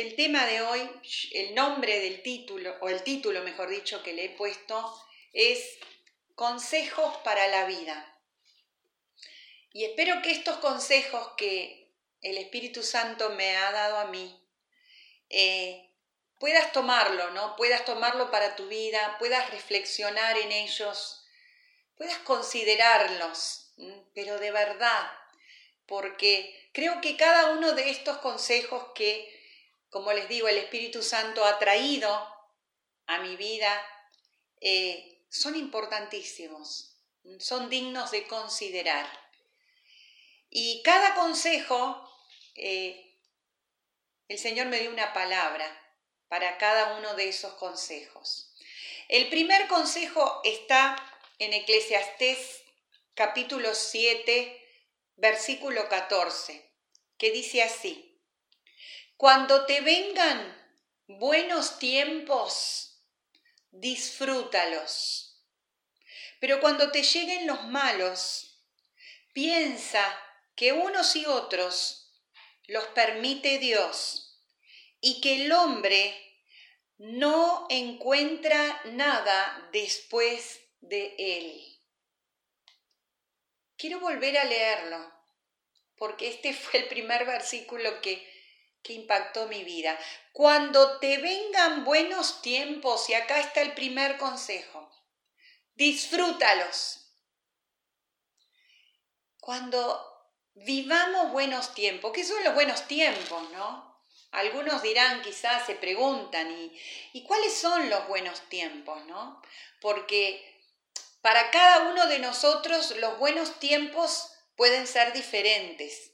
el tema de hoy, el nombre del título, o el título mejor dicho que le he puesto, es Consejos para la vida. Y espero que estos consejos que el Espíritu Santo me ha dado a mí, eh, puedas tomarlo, ¿no? Puedas tomarlo para tu vida, puedas reflexionar en ellos, puedas considerarlos, pero de verdad, porque creo que cada uno de estos consejos que, como les digo, el Espíritu Santo ha traído a mi vida, eh, son importantísimos, son dignos de considerar. Y cada consejo, eh, el Señor me dio una palabra para cada uno de esos consejos. El primer consejo está en Eclesiastés capítulo 7, versículo 14, que dice así, Cuando te vengan buenos tiempos, disfrútalos. Pero cuando te lleguen los malos, piensa que unos y otros los permite Dios y que el hombre no encuentra nada después de él. Quiero volver a leerlo, porque este fue el primer versículo que, impactó mi vida. Cuando te vengan buenos tiempos, y acá está el primer consejo, disfrútalos. Cuando vivamos buenos tiempos, ¿qué son los buenos tiempos, no? Algunos dirán, quizás se preguntan, ¿y, ¿y cuáles son los buenos tiempos, no? Porque para cada uno de nosotros los buenos tiempos pueden ser diferentes.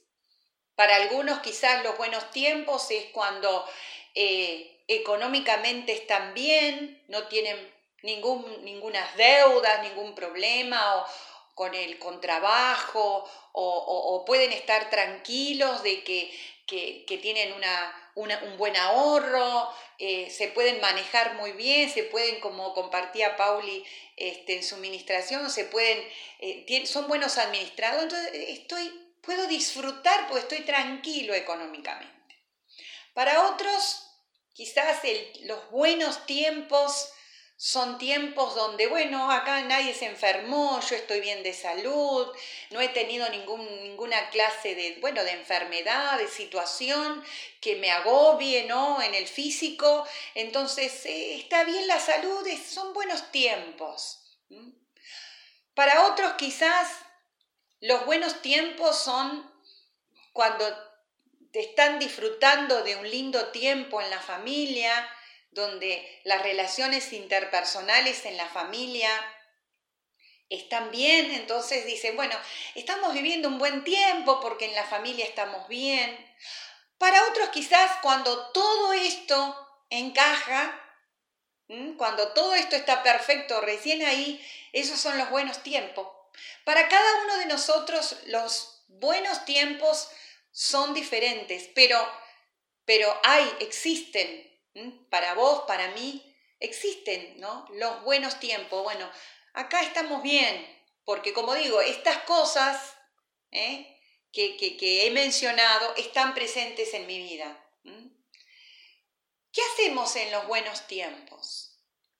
Para algunos quizás los buenos tiempos es cuando eh, económicamente están bien, no tienen ningún, ninguna deudas, ningún problema o, con el contrabajo o, pueden estar tranquilos de que, que tienen una, un buen ahorro, eh, se pueden manejar muy bien, se pueden, como compartía Pauli este, en su administración, se pueden, eh, son buenos administrados, entonces estoy, puedo disfrutar porque estoy tranquilo económicamente. Para otros, quizás los buenos tiempos son tiempos donde, bueno, acá nadie se enfermó, yo estoy bien de salud, no he tenido ningún, ninguna clase de, bueno, de enfermedad, de situación que me agobie, ¿no? En el físico. Entonces, eh, está bien la salud, son buenos tiempos. Para otros quizás los buenos tiempos son cuando te están disfrutando de un lindo tiempo en la familia, donde las relaciones interpersonales en la familia están bien, entonces dicen, bueno, estamos viviendo un buen tiempo porque en la familia estamos bien. Para otros quizás cuando todo esto encaja, cuando todo esto está perfecto, recién ahí, esos son los buenos tiempos. Para cada uno de nosotros los buenos tiempos son diferentes, pero, pero hay, existen para vos, para mí, existen ¿no? los buenos tiempos. Bueno, acá estamos bien, porque como digo, estas cosas ¿eh? que, he mencionado están presentes en mi vida. ¿Qué hacemos en los buenos tiempos?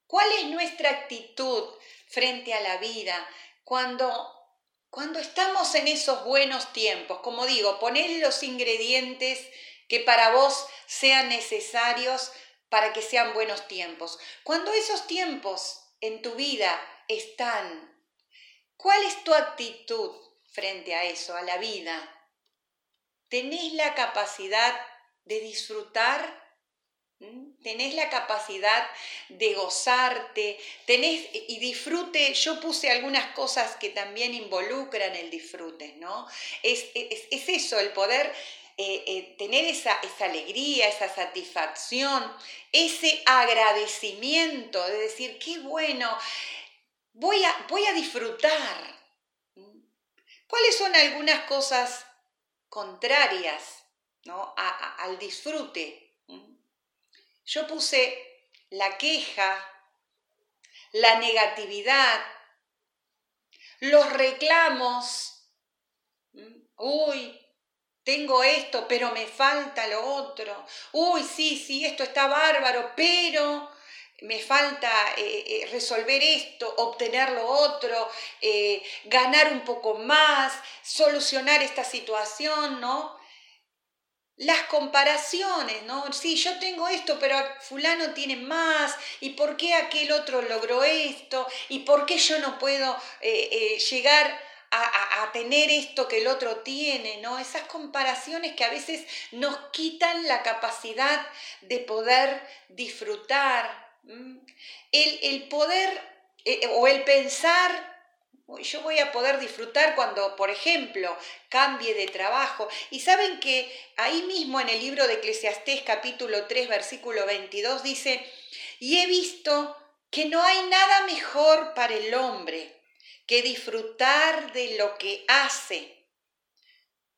¿Cuál es nuestra actitud frente a la vida cuando, cuando estamos en esos buenos tiempos? Como digo, poner los ingredientes que para vos sean necesarios para que sean buenos tiempos. Cuando esos tiempos en tu vida están, ¿cuál es tu actitud frente a eso, a la vida? ¿Tenés la capacidad de disfrutar? ¿Tenés la capacidad de gozarte? ¿Tenés y disfrute? Yo puse algunas cosas que también involucran el disfrute, ¿no? Es, es, es eso, el poder eh, eh, tener esa, esa alegría, esa satisfacción, ese agradecimiento de decir, qué bueno, voy a, voy a disfrutar. ¿Cuáles son algunas cosas contrarias ¿no? al disfrute? Yo puse la queja, la negatividad, los reclamos. Uy, tengo esto, pero me falta lo otro. Uy, sí, sí, esto está bárbaro, pero me falta eh, eh, resolver esto, obtener lo otro, eh, ganar un poco más, solucionar esta situación, ¿no? Las comparaciones, ¿no? Sí, yo tengo esto, pero fulano tiene más, ¿y por qué aquel otro logró esto? ¿Y por qué yo no puedo llegar a, a, tener esto que el otro tiene, ¿no? Esas comparaciones que a veces nos quitan la capacidad de poder disfrutar, Mm. El, poder eh, eh, o el pensar yo voy a poder disfrutar cuando, por ejemplo, cambie de trabajo. Y saben que ahí mismo en el libro de Eclesiastés capítulo 3 versículo 22 dice, y he visto que no hay nada mejor para el hombre que disfrutar de lo que hace,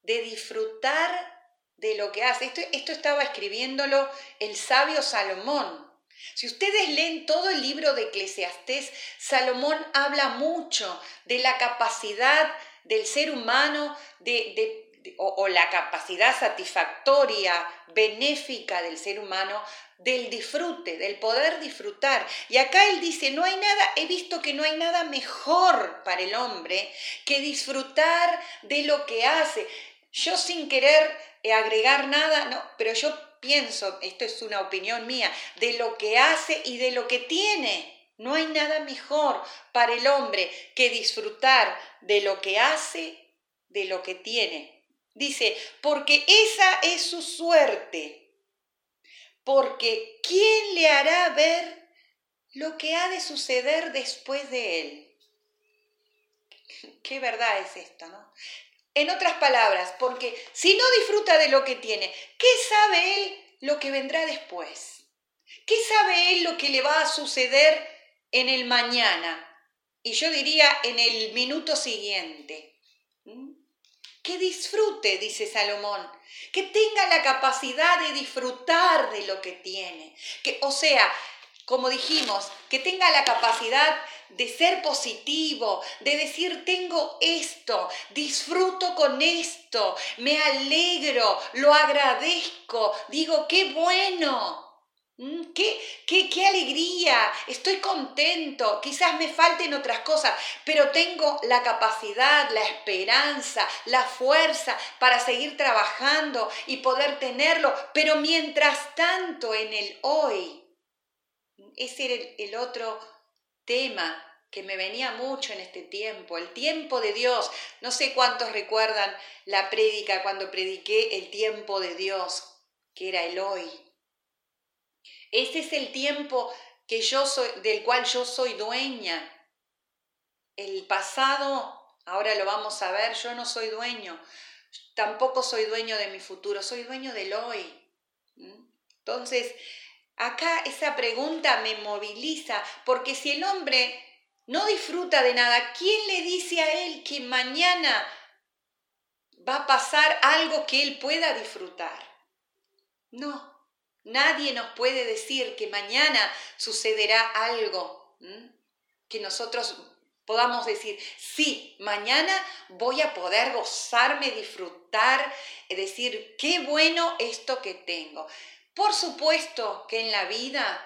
de disfrutar de lo que hace. Esto, esto estaba escribiéndolo el sabio Salomón. Si ustedes leen todo el libro de Eclesiastés, Salomón habla mucho de la capacidad del ser humano de, o, la capacidad satisfactoria, benéfica del ser humano, del disfrute, del poder disfrutar. Y acá él dice, no hay nada, he visto que no hay nada mejor para el hombre que disfrutar de lo que hace. Yo sin querer agregar nada, no, pero yo pienso, esto es una opinión mía, de lo que hace y de lo que tiene. No hay nada mejor para el hombre que disfrutar de lo que hace, de lo que tiene. Dice, porque esa es su suerte. Porque ¿quién le hará ver lo que ha de suceder después de él? Qué verdad es esto, ¿no? En otras palabras, porque si no disfruta de lo que tiene, ¿qué sabe él lo que vendrá después? ¿Qué sabe él lo que le va a suceder en el mañana? Y yo diría en el minuto siguiente. ¿Mm? Que disfrute, dice Salomón, que tenga la capacidad de disfrutar de lo que tiene. Que, o sea, como dijimos, que tenga la capacidad de ser positivo, de decir tengo esto, disfruto con esto, me alegro, lo agradezco, digo qué bueno. Mm, ¿Qué, qué, qué alegría, estoy contento, quizás me falten otras cosas, pero tengo la capacidad, la esperanza, la fuerza para seguir trabajando y poder tenerlo, pero mientras tanto en el hoy, ese era el, otro tema que me venía mucho en este tiempo, el tiempo de Dios. No sé cuántos recuerdan la prédica cuando prediqué el tiempo de Dios, que era el hoy. Ese es el tiempo que yo soy, del cual yo soy dueña. El pasado, ahora lo vamos a ver, yo no soy dueño. Tampoco soy dueño de mi futuro, soy dueño del hoy. ¿Mm? Entonces, Acá esa pregunta me moviliza, porque si el hombre no disfruta de nada, ¿quién le dice a él que mañana va a pasar algo que él pueda disfrutar? No, nadie nos puede decir que mañana sucederá algo que nosotros podamos decir, sí, mañana voy a poder gozarme, disfrutar, decir, qué bueno esto que tengo. Por supuesto que en la vida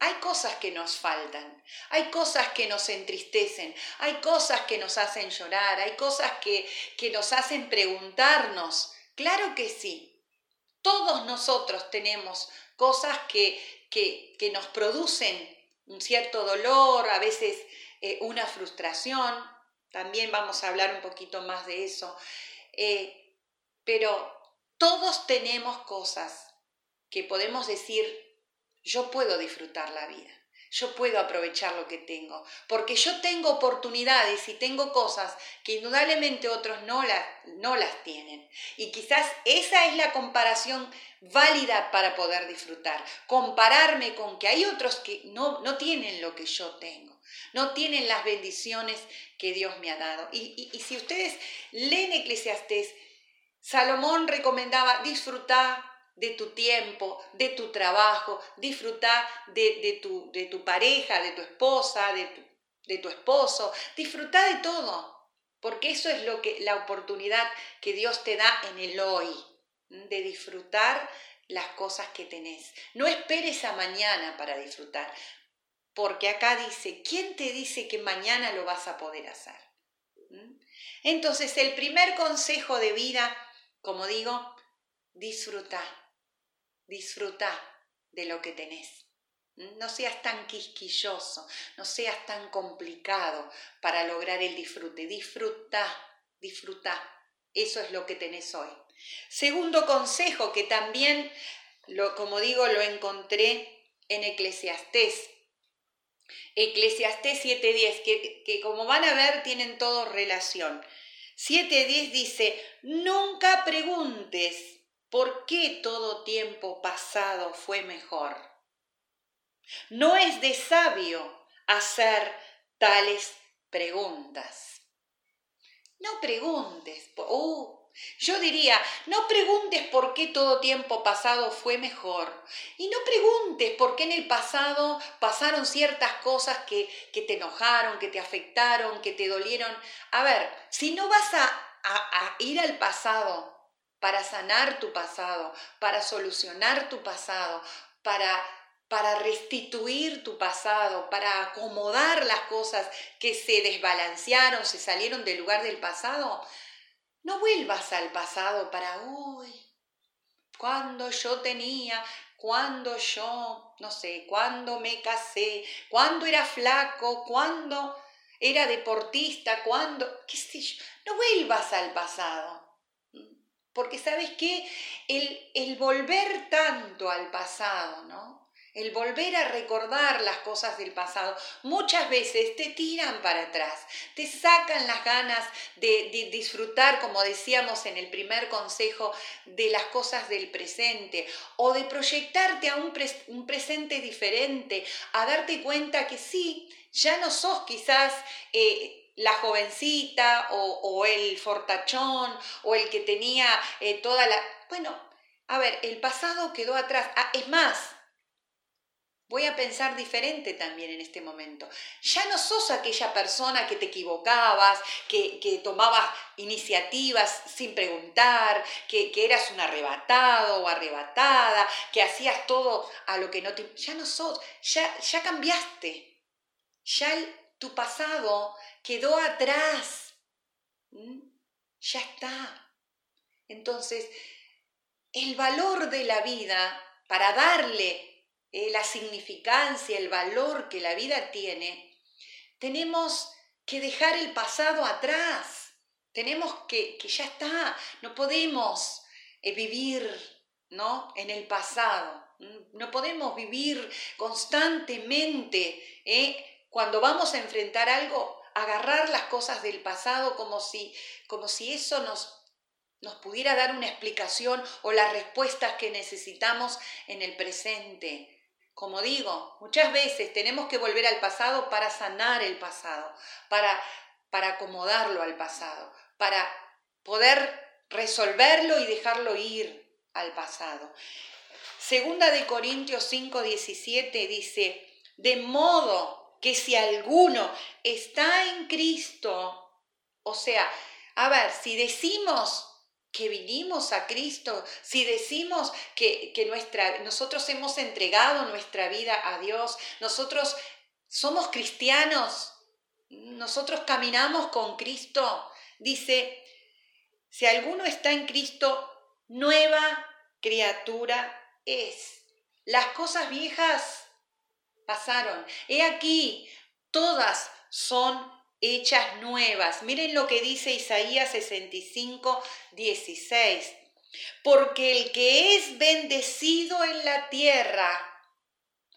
hay cosas que nos faltan, hay cosas que nos entristecen, hay cosas que nos hacen llorar, hay cosas que, que nos hacen preguntarnos. Claro que sí, todos nosotros tenemos cosas que, que, nos producen un cierto dolor, a veces eh, una frustración, también vamos a hablar un poquito más de eso, eh, pero todos tenemos cosas que podemos decir, yo puedo disfrutar la vida, yo puedo aprovechar lo que tengo, porque yo tengo oportunidades y tengo cosas que indudablemente otros no, las, no las tienen. Y quizás esa es la comparación válida para poder disfrutar, compararme con que hay otros que no, no tienen lo que yo tengo, no tienen las bendiciones que Dios me ha dado. Y, y, si ustedes leen Eclesiastés, Salomón recomendaba disfrutar de tu tiempo, de tu trabajo, disfrutar de, tu, de tu, pareja, de tu esposa, de tu, de tu esposo, disfrutar de todo. porque eso es lo que la oportunidad que Dios te da en el hoy, de disfrutar las cosas que tenés. No esperes a mañana para disfrutar, porque acá dice, ¿quién te dice que mañana lo vas a poder hacer? Entonces, el primer consejo de vida, como digo, disfruta, disfruta de lo que tenés. No seas tan quisquilloso, no seas tan complicado para lograr el disfrute. Disfruta, disfruta. Eso es lo que tenés hoy. Segundo consejo que también, lo, como digo, lo encontré en Eclesiastés. Eclesiastés 7.10, que, que como van a ver tienen todo relación. 7.10 dice, nunca preguntes por qué todo tiempo pasado fue mejor. No es de sabio hacer tales preguntas. No preguntes, uh, yo diría, no preguntes por qué todo tiempo pasado fue mejor. Y no preguntes por qué en el pasado pasaron ciertas cosas que, que te enojaron, que te afectaron, que te dolieron. A ver, si no vas a, a ir al pasado para sanar tu pasado, para solucionar tu pasado, para para restituir tu pasado, para acomodar las cosas que se desbalancearon, se salieron del lugar del pasado, no vuelvas al pasado para, uy, cuando yo tenía, cuando yo, no sé, cuando me casé, cuando era flaco, cuando era deportista, cuando, qué sé yo, no vuelvas al pasado. Porque sabes qué, el, el volver tanto al pasado, ¿no? el volver a recordar las cosas del pasado, muchas veces te tiran para atrás, te sacan las ganas de, disfrutar, como decíamos en el primer consejo, de las cosas del presente o de proyectarte a un, presente diferente, a darte cuenta que sí, ya no sos quizás... Eh, la jovencita o, el fortachón o el que tenía eh, toda la... Bueno, a ver, el pasado quedó atrás. Ah, es más, Voy a pensar diferente también en este momento. Ya no sos aquella persona que te equivocabas, que, que tomabas iniciativas sin preguntar, que, eras un arrebatado o arrebatada, que hacías todo a lo que no te... Ya no sos, ya, ya cambiaste. Ya tu pasado quedó atrás. ¿Mm? Ya está. Entonces, el valor de la vida para darle eh, la significancia, el valor que la vida tiene, tenemos que dejar el pasado atrás. Tenemos que, que ya está, no podemos eh, vivir ¿no? en el pasado. No podemos vivir constantemente ¿eh? Cuando vamos a enfrentar algo, agarrar las cosas del pasado como si, como si eso nos, nos pudiera dar una explicación o las respuestas que necesitamos en el presente. Como digo, muchas veces tenemos que volver al pasado para sanar el pasado, para, para acomodarlo al pasado, para poder resolverlo y dejarlo ir al pasado. Segunda de Corintios 5, 17 dice, de modo que si alguno está en Cristo, o sea, a ver, si decimos que vinimos a Cristo, si decimos que, nuestra, nosotros hemos entregado nuestra vida a Dios, nosotros somos cristianos, nosotros caminamos con Cristo, dice, si alguno está en Cristo, nueva criatura es. Las cosas viejas pasaron. He aquí, todas son hechas nuevas. Miren lo que dice Isaías 65, 16. Porque el que es bendecido en la tierra,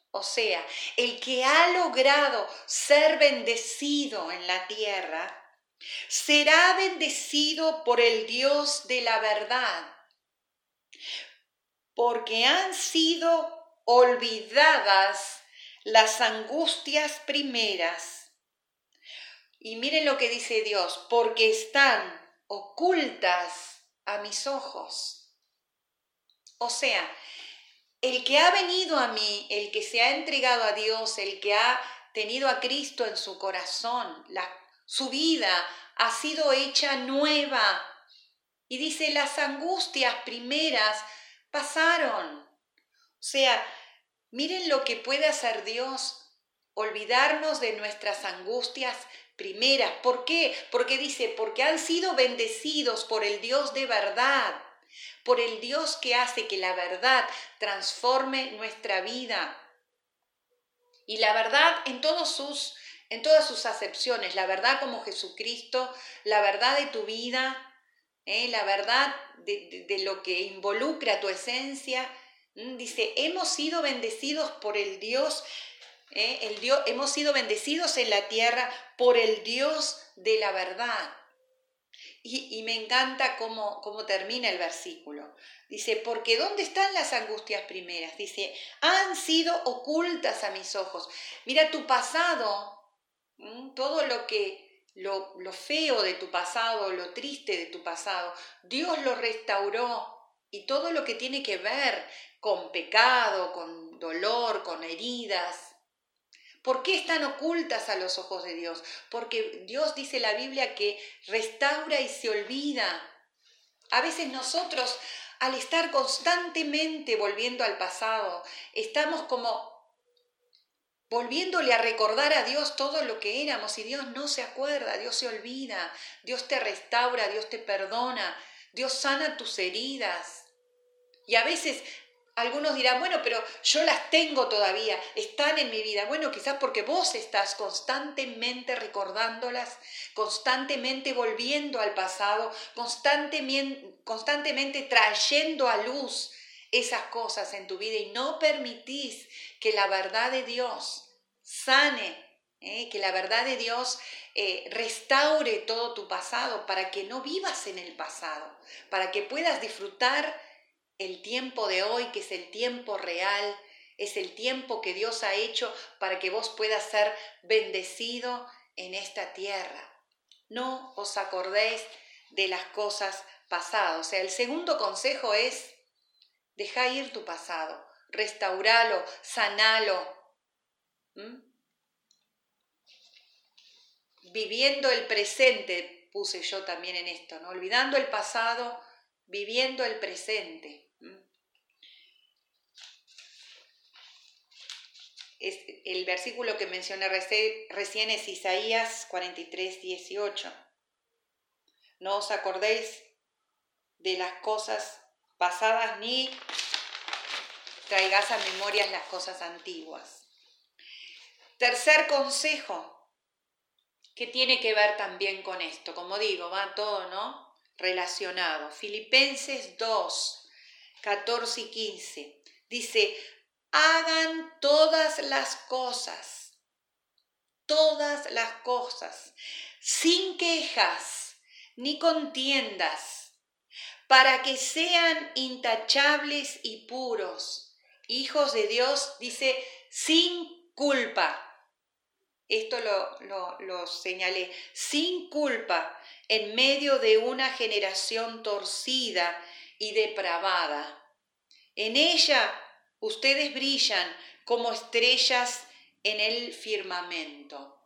o sea, el que ha logrado ser bendecido en la tierra, será bendecido por el Dios de la verdad, porque han sido olvidadas las angustias primeras y miren lo que dice Dios, porque están ocultas a mis ojos. O sea, el que ha venido a mí, el que se ha entregado a Dios, el que ha tenido a Cristo en su corazón, la, su vida ha sido hecha nueva. Y dice, las angustias primeras pasaron. O sea, miren lo que puede hacer Dios, olvidarnos de nuestras angustias primeras. ¿Por qué? Porque dice, porque han sido bendecidos por el Dios de verdad, por el Dios que hace que la verdad transforme nuestra vida. Y la verdad en todos sus en todas sus acepciones, la verdad como Jesucristo, la verdad de tu vida, ¿eh? la verdad de, de, lo que involucra tu esencia. Dice, hemos sido bendecidos por el Dios, ¿eh? el Dios, hemos sido bendecidos en la tierra por el Dios de la verdad. Y, me encanta cómo, cómo termina el versículo. Dice, porque ¿dónde están las angustias primeras? Dice, han sido ocultas a mis ojos. Mira, tu pasado, todo lo que, lo, lo feo de tu pasado, lo triste de tu pasado, Dios lo restauró. Y todo lo que tiene que ver con pecado, con dolor, con heridas, ¿Por qué están ocultas a los ojos de Dios? Porque Dios dice la Biblia que restaura y se olvida. A veces nosotros, al estar constantemente volviendo al pasado, estamos como volviéndole a recordar a Dios todo lo que éramos y Dios no se acuerda, Dios se olvida, Dios te restaura, Dios te perdona, Dios sana tus heridas. Y a veces algunos dirán, bueno, pero yo las tengo todavía, están en mi vida. Bueno, quizás porque vos estás constantemente recordándolas, constantemente volviendo al pasado, constantemente, constantemente trayendo a luz esas cosas en tu vida y no permitís que la verdad de Dios sane, ¿eh? que la verdad de Dios eh, restaure todo tu pasado para que no vivas en el pasado, para que puedas disfrutar el tiempo de hoy, que es el tiempo real, es el tiempo que Dios ha hecho para que vos puedas ser bendecido en esta tierra. No os acordéis de las cosas pasadas. O sea, el segundo consejo es, deja ir tu pasado, restauralo, sanalo. Viviendo el presente, puse yo también en esto, ¿no? Olvidando el pasado, viviendo el presente. El versículo que mencioné recién es Isaías 43, 18. No os acordéis de las cosas pasadas ni traigáis a memorias las cosas antiguas. Tercer consejo, que tiene que ver también con esto. Como digo, va todo, ¿no? relacionado. Filipenses 2, 14 y 15. Dice, hagan todas las cosas, todas las cosas, sin quejas ni contiendas, para que sean intachables y puros, hijos de Dios, dice, sin culpa. Esto lo, lo, lo señalé, sin culpa, en medio de una generación torcida y depravada. En ella ustedes brillan como estrellas en el firmamento.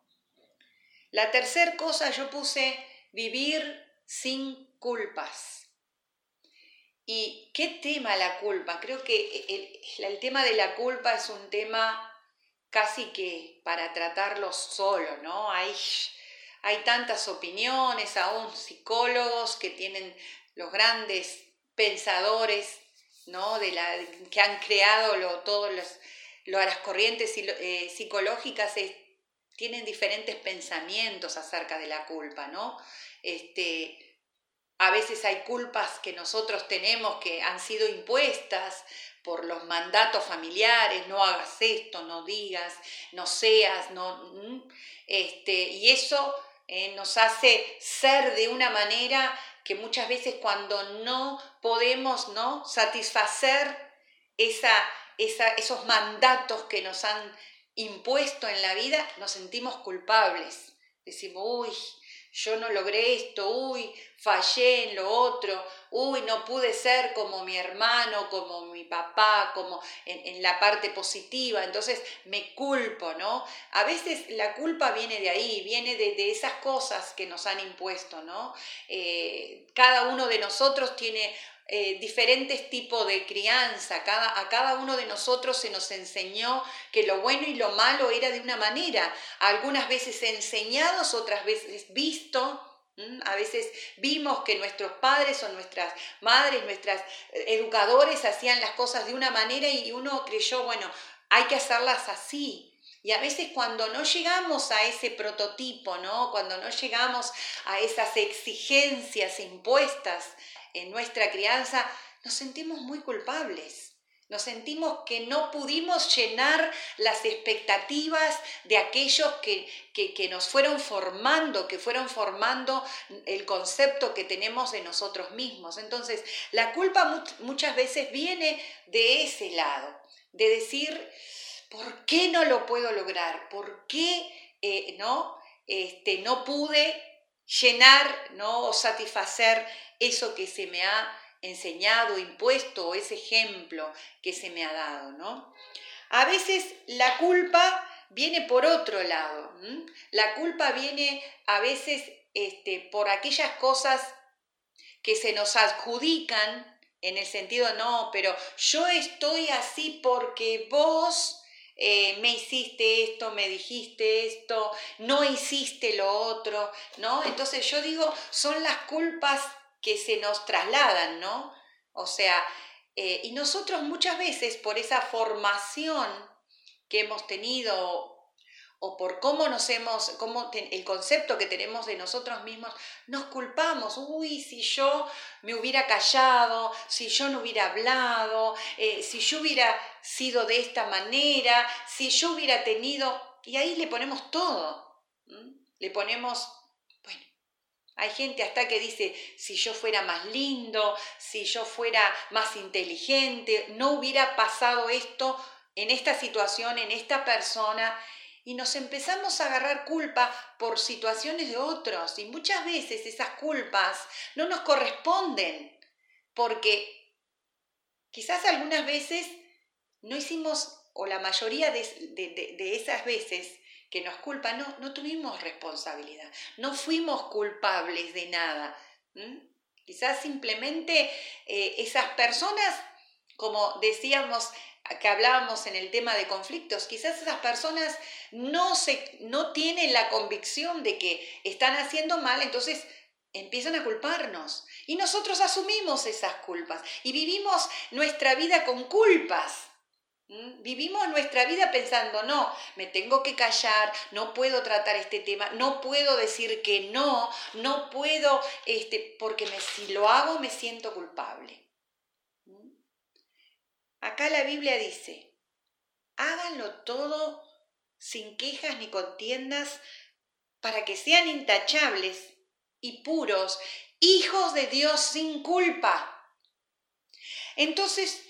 La tercera cosa yo puse vivir sin culpas. ¿Y qué tema la culpa? Creo que el, tema de la culpa es un tema casi que para tratarlo solo, ¿no? Hay hay tantas opiniones, aún psicólogos que tienen los grandes pensadores, ¿no? De la, que han creado lo, todas las corrientes eh, psicológicas, tienen diferentes pensamientos acerca de la culpa, ¿no? Este, a veces hay culpas que nosotros tenemos que han sido impuestas por los mandatos familiares, no hagas esto, no digas, no seas, no, este, y eso eh, nos hace ser de una manera que muchas veces cuando no podemos ¿no? satisfacer esa, esos mandatos que nos han impuesto en la vida, nos sentimos culpables. Decimos, uy, yo no logré esto, uy, fallé en lo otro, uy, no pude ser como mi hermano, como mi papá, como en, la parte positiva, entonces me culpo, ¿no? A veces la culpa viene de ahí, viene de, esas cosas que nos han impuesto, ¿no? Eh, cada uno de nosotros tiene eh, diferentes tipos de crianza. Cada, a cada uno de nosotros se nos enseñó que lo bueno y lo malo era de una manera. Algunas veces enseñados, otras veces visto. A veces vimos que nuestros padres o nuestras madres, nuestras eh, educadores hacían las cosas de una manera y uno creyó, bueno, hay que hacerlas así. Y a veces cuando no llegamos a ese prototipo, ¿no? Cuando no llegamos a esas exigencias impuestas en nuestra crianza, nos sentimos muy culpables. Nos sentimos que no pudimos llenar las expectativas de aquellos que, que, nos fueron formando, que fueron formando el concepto que tenemos de nosotros mismos. Entonces, la culpa muchas veces viene de ese lado, de decir, ¿por qué no lo puedo lograr? ¿Por qué eh, no, este, no pude llenar ¿no? o satisfacer eso que se me ha enseñado, impuesto, o ese ejemplo que se me ha dado, ¿no? A veces la culpa viene por otro lado. La culpa viene a veces este, por aquellas cosas que se nos adjudican en el sentido, no, pero yo estoy así porque vos eh, me hiciste esto, me dijiste esto, no hiciste lo otro, ¿no? Entonces yo digo, son las culpas que se nos trasladan, ¿no? O sea, eh, y nosotros muchas veces por esa formación que hemos tenido o por cómo nos hemos, cómo el concepto que tenemos de nosotros mismos, nos culpamos. Uy, si yo me hubiera callado, si yo no hubiera hablado, eh, si yo hubiera sido de esta manera, si yo hubiera tenido, y ahí le ponemos todo. Le ponemos hay gente hasta que dice, si yo fuera más lindo, si yo fuera más inteligente, no hubiera pasado esto en esta situación, en esta persona. Y nos empezamos a agarrar culpa por situaciones de otros. Y muchas veces esas culpas no nos corresponden. Porque quizás algunas veces no hicimos, o la mayoría de, de esas veces, que nos culpan, no, no tuvimos responsabilidad, no fuimos culpables de nada. Quizás simplemente eh, esas personas, como decíamos, que hablábamos en el tema de conflictos, quizás esas personas no, se, no tienen la convicción de que están haciendo mal, entonces empiezan a culparnos. Y nosotros asumimos esas culpas y vivimos nuestra vida con culpas. Vivimos nuestra vida pensando, no, me tengo que callar, no puedo tratar este tema, no puedo decir que no, no puedo, este, porque me, si lo hago me siento culpable. Acá la Biblia dice, háganlo todo sin quejas ni contiendas para que sean intachables y puros, hijos de Dios sin culpa. Entonces,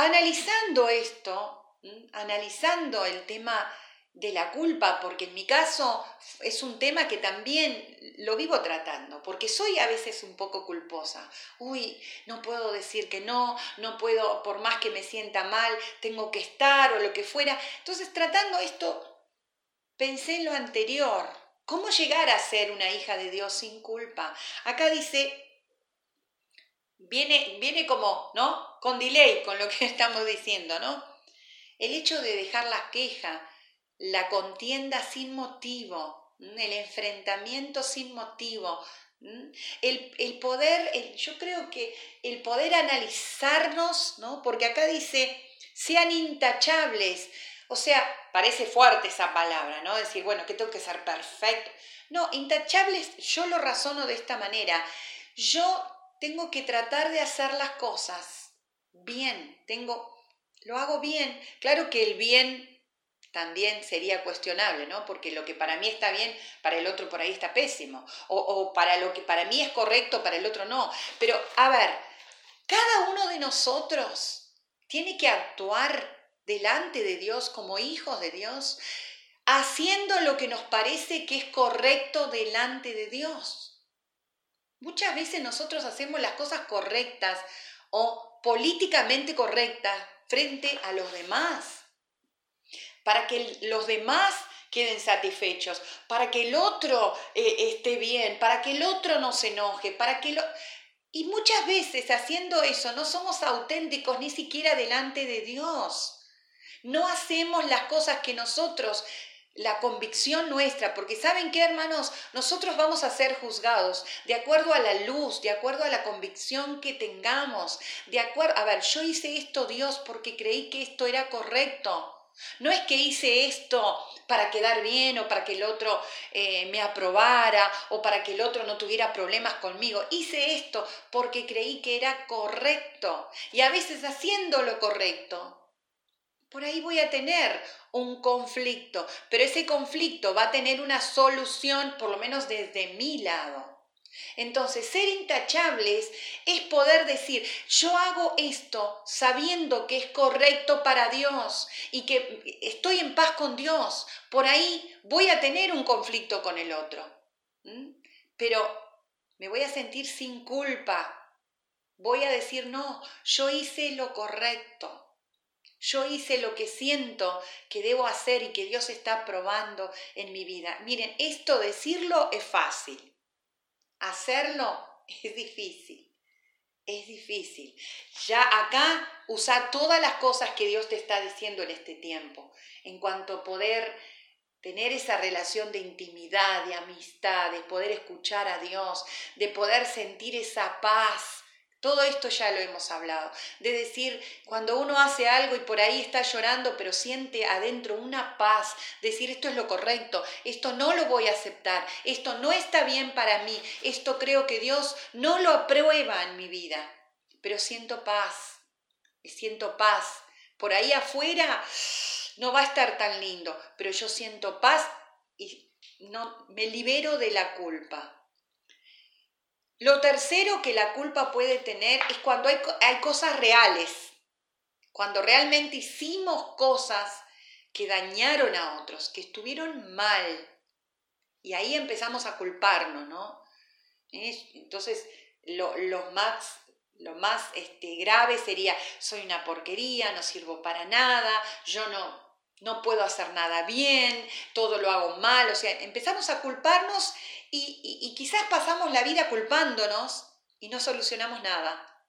Analizando esto, analizando el tema de la culpa, porque en mi caso es un tema que también lo vivo tratando, porque soy a veces un poco culposa. Uy, no puedo decir que no, no puedo, por más que me sienta mal, tengo que estar o lo que fuera. Entonces, tratando esto, pensé en lo anterior. ¿Cómo llegar a ser una hija de Dios sin culpa? Acá dice, viene, viene como, ¿no? Con delay con lo que estamos diciendo, ¿no? El hecho de dejar la queja, la contienda sin motivo, el enfrentamiento sin motivo, el, el poder, yo creo que el poder analizarnos, ¿no? Porque acá dice, sean intachables. O sea, parece fuerte esa palabra, ¿no? Decir, bueno, que tengo que ser perfecto. No, intachables, yo lo razono de esta manera. Yo tengo que tratar de hacer las cosas bien, tengo, lo hago bien. Claro que el bien también sería cuestionable, ¿no? Porque lo que para mí está bien, para el otro por ahí está pésimo. O, o, para lo que para mí es correcto, para el otro no. Pero, a ver, cada uno de nosotros tiene que actuar delante de Dios como hijos de Dios haciendo lo que nos parece que es correcto delante de Dios. Muchas veces nosotros hacemos las cosas correctas o políticamente correctas frente a los demás, para que los demás queden satisfechos, para que el otro eh, esté bien, para que el otro no se enoje, para que lo... Y muchas veces haciendo eso no somos auténticos ni siquiera delante de Dios. No hacemos las cosas que nosotros la convicción nuestra, porque saben qué, hermanos, nosotros vamos a ser juzgados de acuerdo a la luz, de acuerdo a la convicción que tengamos, de acuerdo, a ver, yo hice esto, Dios, porque creí que esto era correcto. No es que hice esto para quedar bien o para que el otro eh, me aprobara o para que el otro no tuviera problemas conmigo. Hice esto porque creí que era correcto. Y a veces haciendo lo correcto, por ahí voy a tener un conflicto, pero ese conflicto va a tener una solución, por lo menos desde mi lado. Entonces, ser intachables es poder decir, yo hago esto sabiendo que es correcto para Dios y que estoy en paz con Dios. Por ahí voy a tener un conflicto con el otro. Pero me voy a sentir sin culpa. Voy a decir, no, yo hice lo correcto. Yo hice lo que siento que debo hacer y que Dios está probando en mi vida. Miren, esto decirlo es fácil Hacerlo es difícil. Es difícil. Ya acá usa todas las cosas que Dios te está diciendo en este tiempo, en cuanto a poder tener esa relación de intimidad, de amistad, de poder escuchar a Dios, de poder sentir esa paz todo esto ya lo hemos hablado. De decir, cuando uno hace algo y por ahí está llorando, pero siente adentro una paz, decir esto es lo correcto, esto no lo voy a aceptar, esto no está bien para mí, esto creo que Dios no lo aprueba en mi vida, pero siento paz, siento paz. Por ahí afuera no va a estar tan lindo, pero yo siento paz y no me libero de la culpa. Lo tercero que la culpa puede tener es cuando hay, hay cosas reales, cuando realmente hicimos cosas que dañaron a otros, que estuvieron mal. Y ahí empezamos a culparnos, ¿no? Entonces, lo, más, lo más este, grave sería, soy una porquería, no sirvo para nada, yo no, no puedo hacer nada bien, todo lo hago mal, o sea, empezamos a culparnos y, quizás pasamos la vida culpándonos y no solucionamos nada,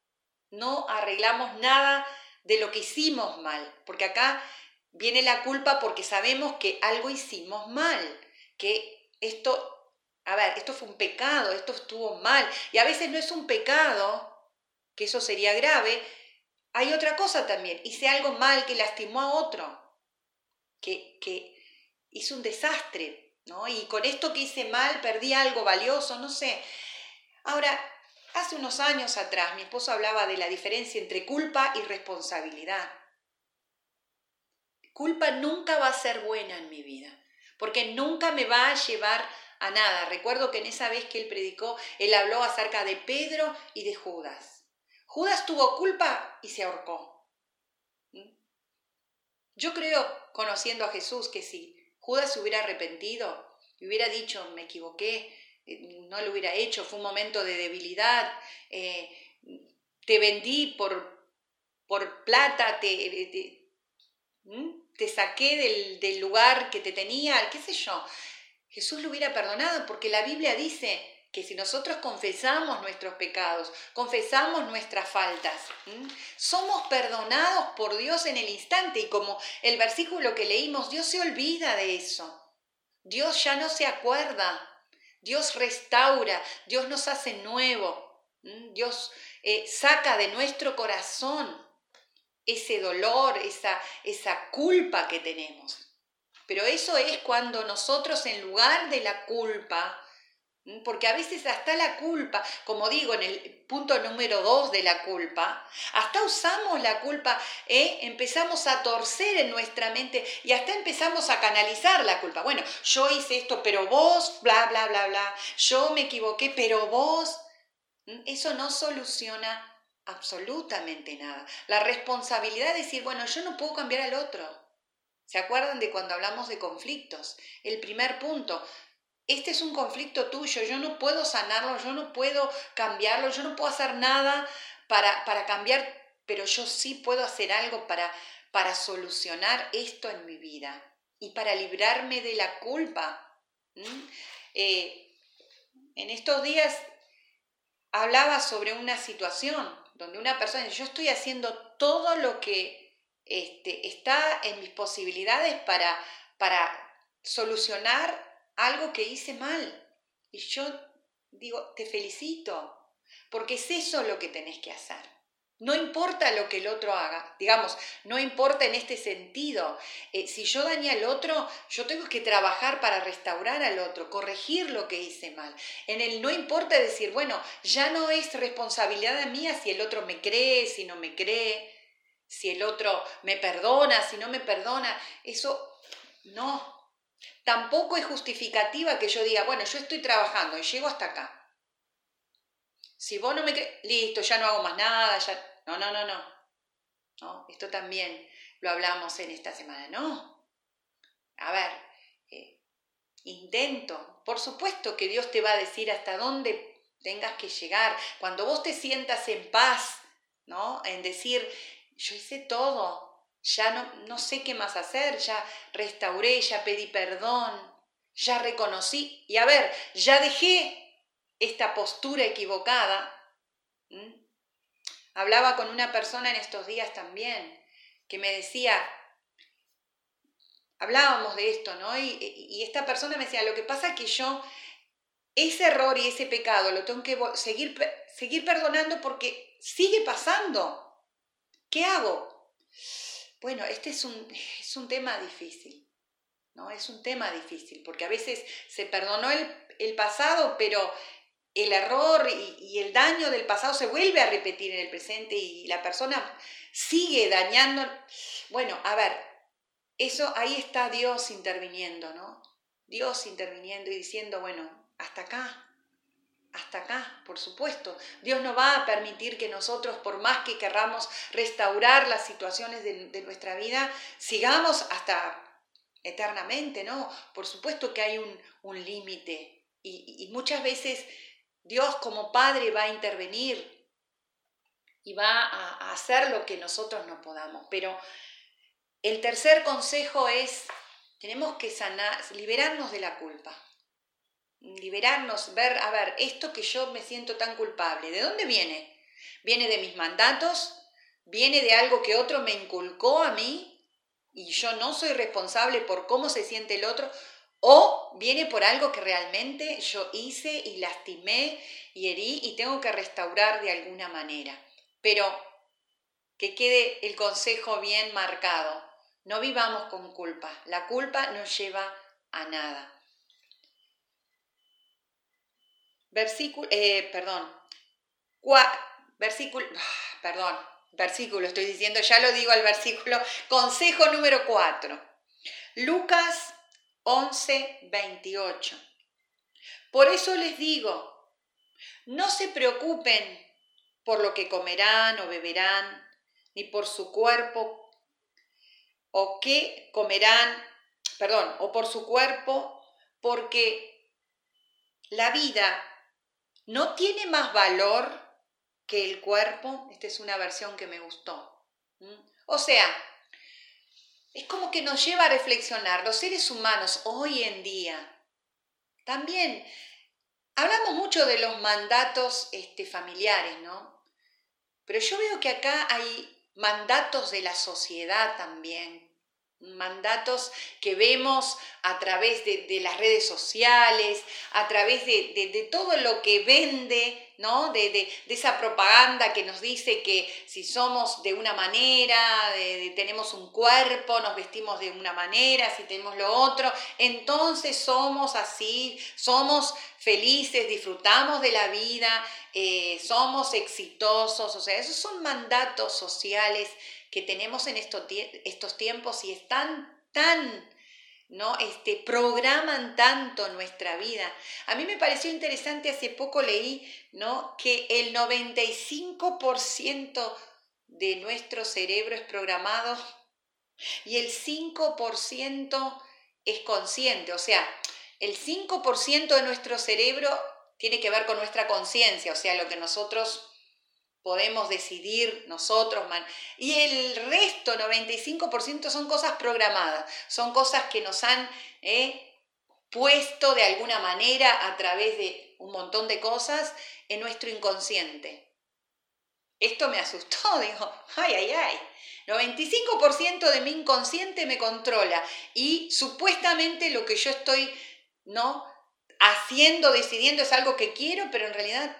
no arreglamos nada de lo que hicimos mal, porque acá viene la culpa porque sabemos que algo hicimos mal, que esto, a ver, esto fue un pecado, esto estuvo mal, y a veces no es un pecado, que eso sería grave, hay otra cosa también, hice algo mal que lastimó a otro que, hice un desastre, Y con esto que hice mal perdí algo valioso, no sé. Ahora, hace unos años atrás mi esposo hablaba de la diferencia entre culpa y responsabilidad. Culpa nunca va a ser buena en mi vida, porque nunca me va a llevar a nada. Recuerdo que en esa vez que él predicó, él habló acerca de Pedro y de Judas. Judas tuvo culpa y se ahorcó. Yo creo, conociendo a Jesús, que si Judas se hubiera arrepentido y hubiera dicho, me equivoqué, eh, no lo hubiera hecho, fue un momento de debilidad, eh, te vendí por, por plata, te, te, saqué del, del lugar que te tenía, qué sé yo. Jesús lo hubiera perdonado porque la Biblia dice que si nosotros confesamos nuestros pecados, confesamos nuestras faltas, somos perdonados por Dios en el instante y como el versículo que leímos, Dios se olvida de eso. Dios ya no se acuerda. Dios restaura, Dios nos hace nuevo. Dios eh, saca de nuestro corazón ese dolor, esa, esa culpa que tenemos. Pero eso es cuando nosotros en lugar de la culpa, porque a veces hasta la culpa, como digo en el punto número dos de la culpa, hasta usamos la culpa, ¿eh? empezamos a torcer en nuestra mente y hasta empezamos a canalizar la culpa. Bueno, yo hice esto, pero vos, bla, bla, bla, bla, yo me equivoqué, pero vos, eso no soluciona absolutamente nada. La responsabilidad de decir, bueno, yo no puedo cambiar al otro. ¿Se acuerdan de cuando hablamos de conflictos? El primer punto, este es un conflicto tuyo, yo no puedo sanarlo, yo no puedo cambiarlo, yo no puedo hacer nada para, para cambiar, pero yo sí puedo hacer algo para, para solucionar esto en mi vida y para librarme de la culpa. Eh, en estos días hablaba sobre una situación donde una persona, yo estoy haciendo todo lo que este, está en mis posibilidades para, para solucionar algo que hice mal. Y yo digo, te felicito, porque es eso lo que tenés que hacer. No importa lo que el otro haga, digamos, no importa en este sentido. Eh, si yo dañé al otro, yo tengo que trabajar para restaurar al otro, corregir lo que hice mal. En el no importa decir, bueno, ya no es responsabilidad mía si el otro me cree, si no me cree, si el otro me perdona, si no me perdona. Eso no, Tampoco es justificativa que yo diga, bueno, yo estoy trabajando y llego hasta acá. Si vos no me crees, listo, ya no hago más nada, ya... No, no, no, no. ¿No? Esto también lo hablamos en esta semana. No. A ver, eh, intento. Por supuesto que Dios te va a decir hasta dónde tengas que llegar. Cuando vos te sientas en paz, ¿no? En decir, yo hice todo, ya no, no sé qué más hacer, ya restauré, ya pedí perdón, ya reconocí y a ver, ya dejé esta postura equivocada. Hablaba con una persona en estos días también que me decía, hablábamos de esto, ¿no? Y, y, esta persona me decía, lo que pasa es que yo ese error y ese pecado lo tengo que seguir, seguir perdonando porque sigue pasando. ¿Qué hago? Bueno, este es un, es un tema difícil, ¿no? Es un tema difícil, porque a veces se perdonó el, pasado, pero el error y, y, el daño del pasado se vuelve a repetir en el presente y la persona sigue dañando. Bueno, a ver, eso ahí está Dios interviniendo, ¿no? Dios interviniendo y diciendo, bueno, hasta acá, hasta acá, por supuesto. Dios no va a permitir que nosotros, por más que querramos restaurar las situaciones de, nuestra vida, sigamos hasta eternamente, ¿no? Por supuesto que hay un, límite y, muchas veces Dios como Padre va a intervenir y va a hacer lo que nosotros no podamos. Pero el tercer consejo es, tenemos que sanar, liberarnos de la culpa liberarnos, ver, a ver, esto que yo me siento tan culpable, ¿de dónde viene? ¿Viene de mis mandatos? ¿Viene de algo que otro me inculcó a mí y yo no soy responsable por cómo se siente el otro? ¿O viene por algo que realmente yo hice y lastimé y herí y tengo que restaurar de alguna manera? Pero que quede el consejo bien marcado. No vivamos con culpa. La culpa no lleva a nada versículo, eh, perdón, versículo, ah, perdón, versículo, estoy diciendo, ya lo digo al versículo, consejo número 4, Lucas 11, 28. Por eso les digo, no se preocupen por lo que comerán o beberán, ni por su cuerpo, o qué comerán, perdón, o por su cuerpo, porque la vida no tiene más valor que el cuerpo. Esta es una versión que me gustó. O sea, es como que nos lleva a reflexionar. Los seres humanos hoy en día también hablamos mucho de los mandatos este, familiares, ¿no? Pero yo veo que acá hay mandatos de la sociedad también mandatos que vemos a través de, las redes sociales, a través de, todo lo que vende, ¿no? De, esa propaganda que nos dice que si somos de una manera, tenemos un cuerpo, nos vestimos de una manera, si tenemos lo otro, entonces somos así, somos felices, disfrutamos de la vida, eh, somos exitosos, o sea, esos son mandatos sociales que tenemos en estos, estos tiempos y están tan, ¿no? Este, programan tanto nuestra vida. A mí me pareció interesante, hace poco leí, ¿no? Que el 95% de nuestro cerebro es programado Y el 5% es consciente, o sea, el 5% de nuestro cerebro tiene que ver con nuestra conciencia, o sea, lo que nosotros podemos decidir nosotros. Y el resto, 95%, son cosas programadas, son cosas que nos han eh, puesto de alguna manera a través de un montón de cosas en nuestro inconsciente. Esto me asustó, digo, ay, ay, ay. 95% de mi inconsciente me controla y supuestamente lo que yo estoy, ¿no? haciendo, decidiendo es algo que quiero, pero en realidad,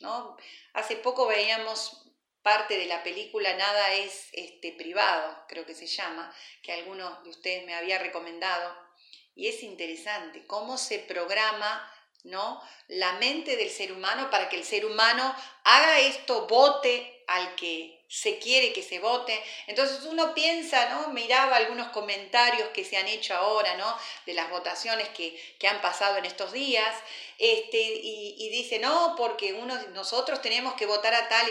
¿no? Hace poco veíamos parte de la película Nada es este, privado, creo que se llama, que algunos de ustedes me había recomendado, y es interesante cómo se programa ¿no? la mente del ser humano para que el ser humano haga esto, vote al que se quiere que se vote. Entonces uno piensa, ¿no? Miraba algunos comentarios que se han hecho ahora, ¿no? De las votaciones que, han pasado en estos días, este, y, dice, no, porque uno, nosotros tenemos que votar a tal.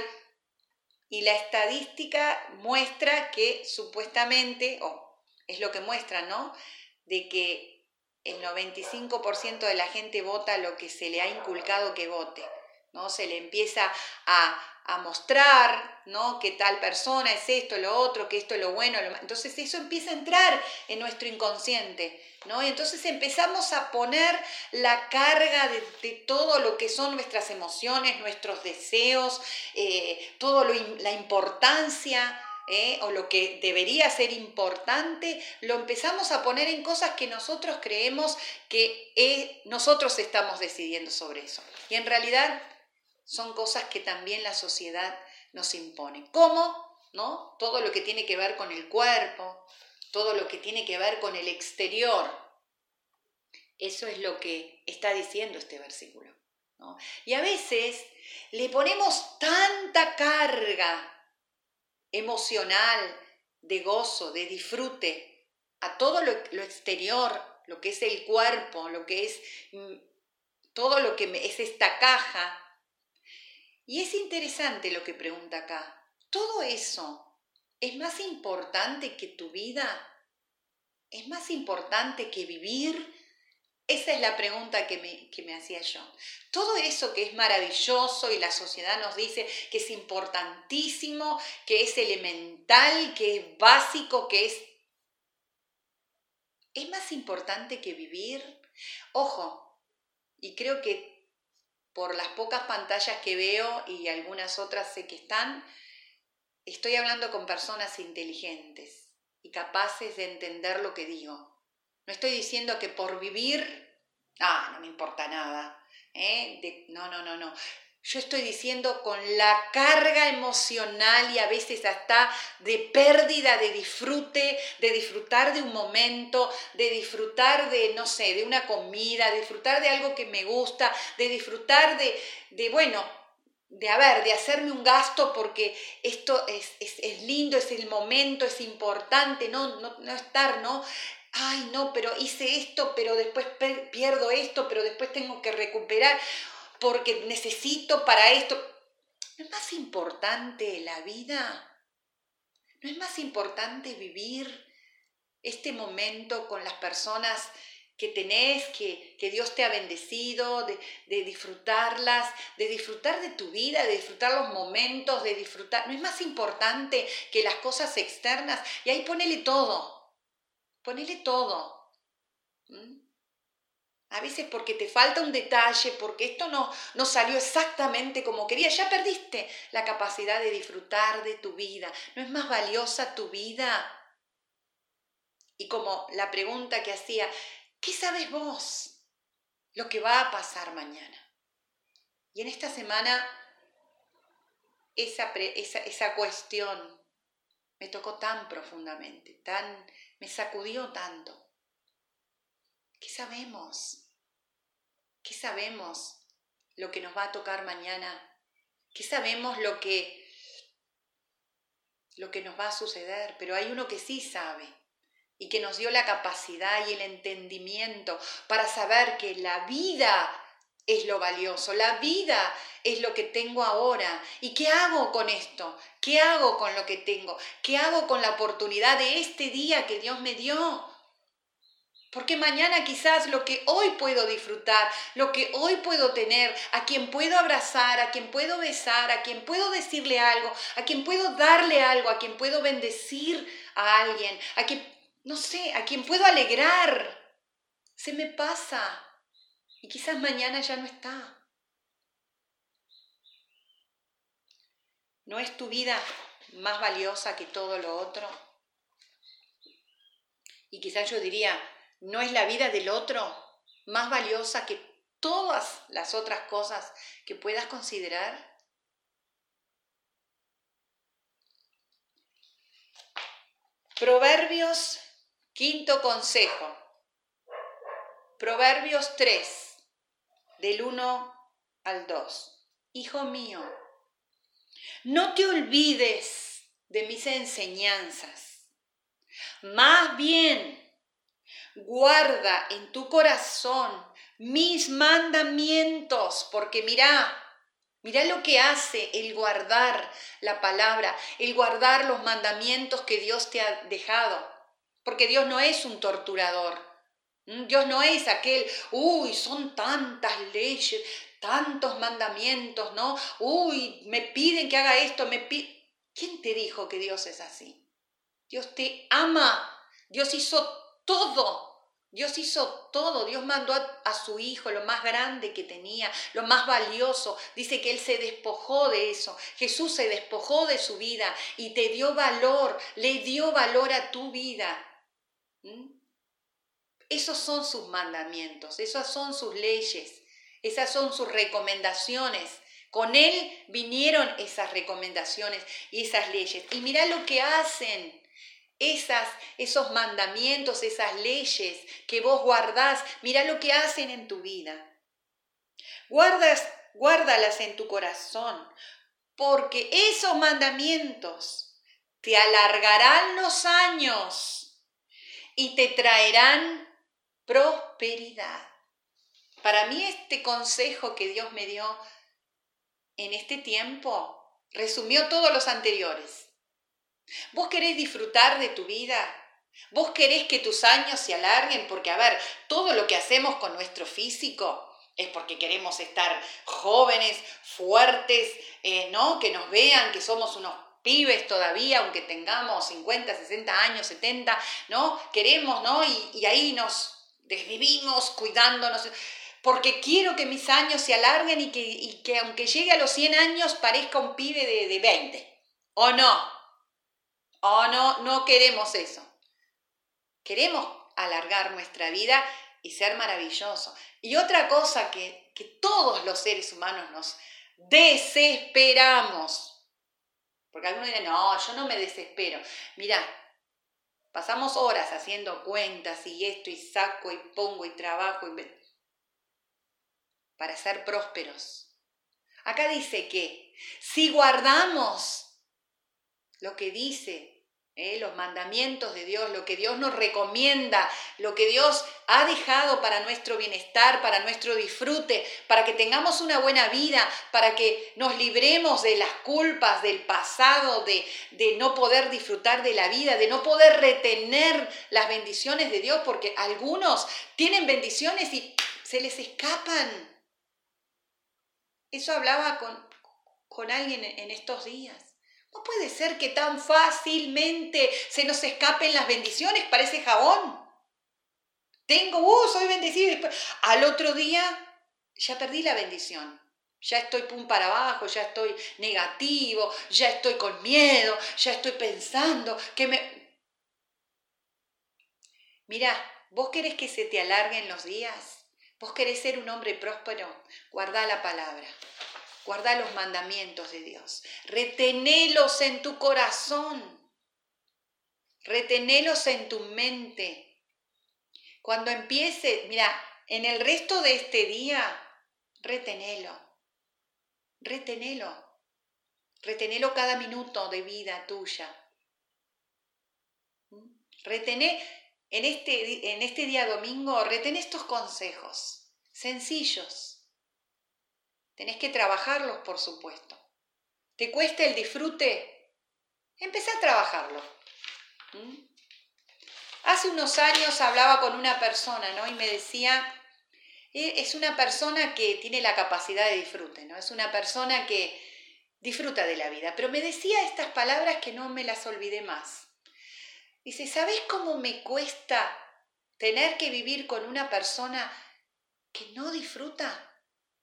Y la estadística muestra que supuestamente, o es lo que muestra, ¿no? De que el 95% de la gente vota lo que se le ha inculcado que vote. ¿no? Se le empieza a, a mostrar, ¿no? Que tal persona es esto, lo otro, que esto es lo bueno. Entonces eso empieza a entrar en nuestro inconsciente, ¿no? Y entonces empezamos a poner la carga de, todo lo que son nuestras emociones, nuestros deseos, eh, todo la importancia. ¿eh? o lo que debería ser importante, lo empezamos a poner en cosas que nosotros creemos que eh, nosotros estamos decidiendo sobre eso. Y en realidad son cosas que también la sociedad nos impone. ¿Cómo? ¿No? Todo lo que tiene que ver con el cuerpo, todo lo que tiene que ver con el exterior. Eso es lo que está diciendo este versículo. Y a veces le ponemos tanta carga emocional, de gozo, de disfrute, a todo lo, lo exterior, lo que es el cuerpo, lo que es mm, todo lo que es esta caja, y es interesante lo que pregunta acá. ¿Todo eso es más importante que tu vida? ¿Es más importante que vivir? Esa es la pregunta que me, que me hacía yo. Todo eso que es maravilloso y la sociedad nos dice que es importantísimo, que es elemental, que es básico, que es... ¿Es más importante que vivir? Ojo, y creo que por las pocas pantallas que veo y algunas otras sé que están, estoy hablando con personas inteligentes y capaces de entender lo que digo. No estoy diciendo que por vivir, ah, no me importa nada. ¿eh? no, no, no, no yo estoy diciendo con la carga emocional y a veces hasta de pérdida de disfrute, de disfrutar de un momento, de disfrutar de, no sé, de una comida, de disfrutar de algo que me gusta, de disfrutar de, de bueno, de haber, de hacerme un gasto porque esto es, es, lindo, es el momento, es importante, no, no, no estar, ¿no? Ay, no, pero hice esto, pero después pierdo esto, pero después tengo que recuperar porque necesito para esto. ¿No es más importante la vida? ¿No es más importante vivir este momento con las personas que tenés, que, Dios te ha bendecido, de, de, disfrutarlas, de disfrutar de tu vida, de disfrutar los momentos, de disfrutar. ¿No es más importante que las cosas externas? Y ahí ponele todo, ponele todo. ¿Mm? A veces porque te falta un detalle, porque esto no, no salió exactamente como querías, ya perdiste la capacidad de disfrutar de tu vida. ¿No es más valiosa tu vida? Y como la pregunta que hacía, ¿qué sabes vos lo que va a pasar mañana? Y en esta semana esa, esa, esa cuestión me tocó tan profundamente, tan, me sacudió tanto. ¿Qué sabemos? ¿Qué sabemos lo que nos va a tocar mañana? ¿Qué sabemos lo que lo que nos va a suceder? Pero hay uno que sí sabe y que nos dio la capacidad y el entendimiento para saber que la vida es lo valioso, la vida es lo que tengo ahora. ¿Y qué hago con esto? ¿Qué hago con lo que tengo? ¿Qué hago con la oportunidad de este día que Dios me dio? Porque mañana quizás lo que hoy puedo disfrutar, lo que hoy puedo tener, a quien puedo abrazar, a quien puedo besar, a quien puedo decirle algo, a quien puedo darle algo, a quien puedo bendecir a alguien, a quien, no sé, a quien puedo alegrar, se me pasa. Y quizás mañana ya no está. ¿No es tu vida más valiosa que todo lo otro? Y quizás yo diría, ¿No es la vida del otro más valiosa que todas las otras cosas que puedas considerar? Proverbios, quinto consejo. Proverbios 3, del 1 al 2. Hijo mío, no te olvides de mis enseñanzas. Más bien, guarda en tu corazón mis mandamientos, porque mira, mira lo que hace el guardar la palabra, el guardar los mandamientos que Dios te ha dejado, porque Dios no es un torturador. Dios no es aquel, uy, son tantas leyes, tantos mandamientos, ¿no? Uy, me piden que haga esto, me piden... ¿Quién te dijo que Dios es así? Dios te ama. Dios hizo todo. Dios hizo todo, Dios mandó a, su hijo lo más grande que tenía, lo más valioso. Dice que Él se despojó de eso. Jesús se despojó de su vida y te dio valor, le dio valor a tu vida. ¿Mm? Esos son sus mandamientos, esas son sus leyes, esas son sus recomendaciones. Con Él vinieron esas recomendaciones y esas leyes. Y mira lo que hacen esas, esos mandamientos, esas leyes que vos guardás, mira lo que hacen en tu vida. Guardas, guárdalas en tu corazón, porque esos mandamientos te alargarán los años y te traerán prosperidad. Para mí este consejo que Dios me dio en este tiempo resumió todos los anteriores. ¿Vos querés disfrutar de tu vida? ¿Vos querés que tus años se alarguen? Porque, a ver, todo lo que hacemos con nuestro físico es porque queremos estar jóvenes, fuertes, eh, ¿no? Que nos vean que somos unos pibes todavía, aunque tengamos 50, 60 años, 70, ¿no? Queremos, ¿no? Y, ahí nos desvivimos cuidándonos, porque quiero que mis años se alarguen y que, que aunque llegue a los 100 años parezca un pibe de, de 20, ¿o no? Oh, no, no queremos eso. Queremos alargar nuestra vida y ser maravilloso. Y otra cosa que, que todos los seres humanos nos desesperamos. Porque algunos dirán, no, yo no me desespero. Mira, pasamos horas haciendo cuentas y esto y saco y pongo y trabajo y... para ser prósperos. Acá dice que si guardamos lo que dice ¿eh? los mandamientos de Dios, lo que Dios nos recomienda, lo que Dios ha dejado para nuestro bienestar, para nuestro disfrute, para que tengamos una buena vida, para que nos libremos de las culpas del pasado, de, de no poder disfrutar de la vida, de no poder retener las bendiciones de Dios, porque algunos tienen bendiciones y se les escapan. Eso hablaba con, con alguien en estos días. No puede ser que tan fácilmente se nos escapen las bendiciones, parece jabón. Tengo, uh, soy bendecido. Al otro día ya perdí la bendición. Ya estoy pum para abajo, ya estoy negativo, ya estoy con miedo, ya estoy pensando que me... Mira, vos querés que se te alarguen los días, vos querés ser un hombre próspero, guarda la palabra. Guarda los mandamientos de Dios. Retenelos en tu corazón. Retenelos en tu mente. Cuando empiece, mira, en el resto de este día, retenelo. Retenelo. Retenelo cada minuto de vida tuya. Retené en este, en este día domingo, retén estos consejos sencillos tenés que trabajarlos, por supuesto. ¿Te cuesta el disfrute? Empezá a trabajarlo. ¿Mm? Hace unos años hablaba con una persona, ¿no? Y me decía, eh, es una persona que tiene la capacidad de disfrute, ¿no? Es una persona que disfruta de la vida. Pero me decía estas palabras que no me las olvidé más. Dice, ¿sabes cómo me cuesta tener que vivir con una persona que no disfruta?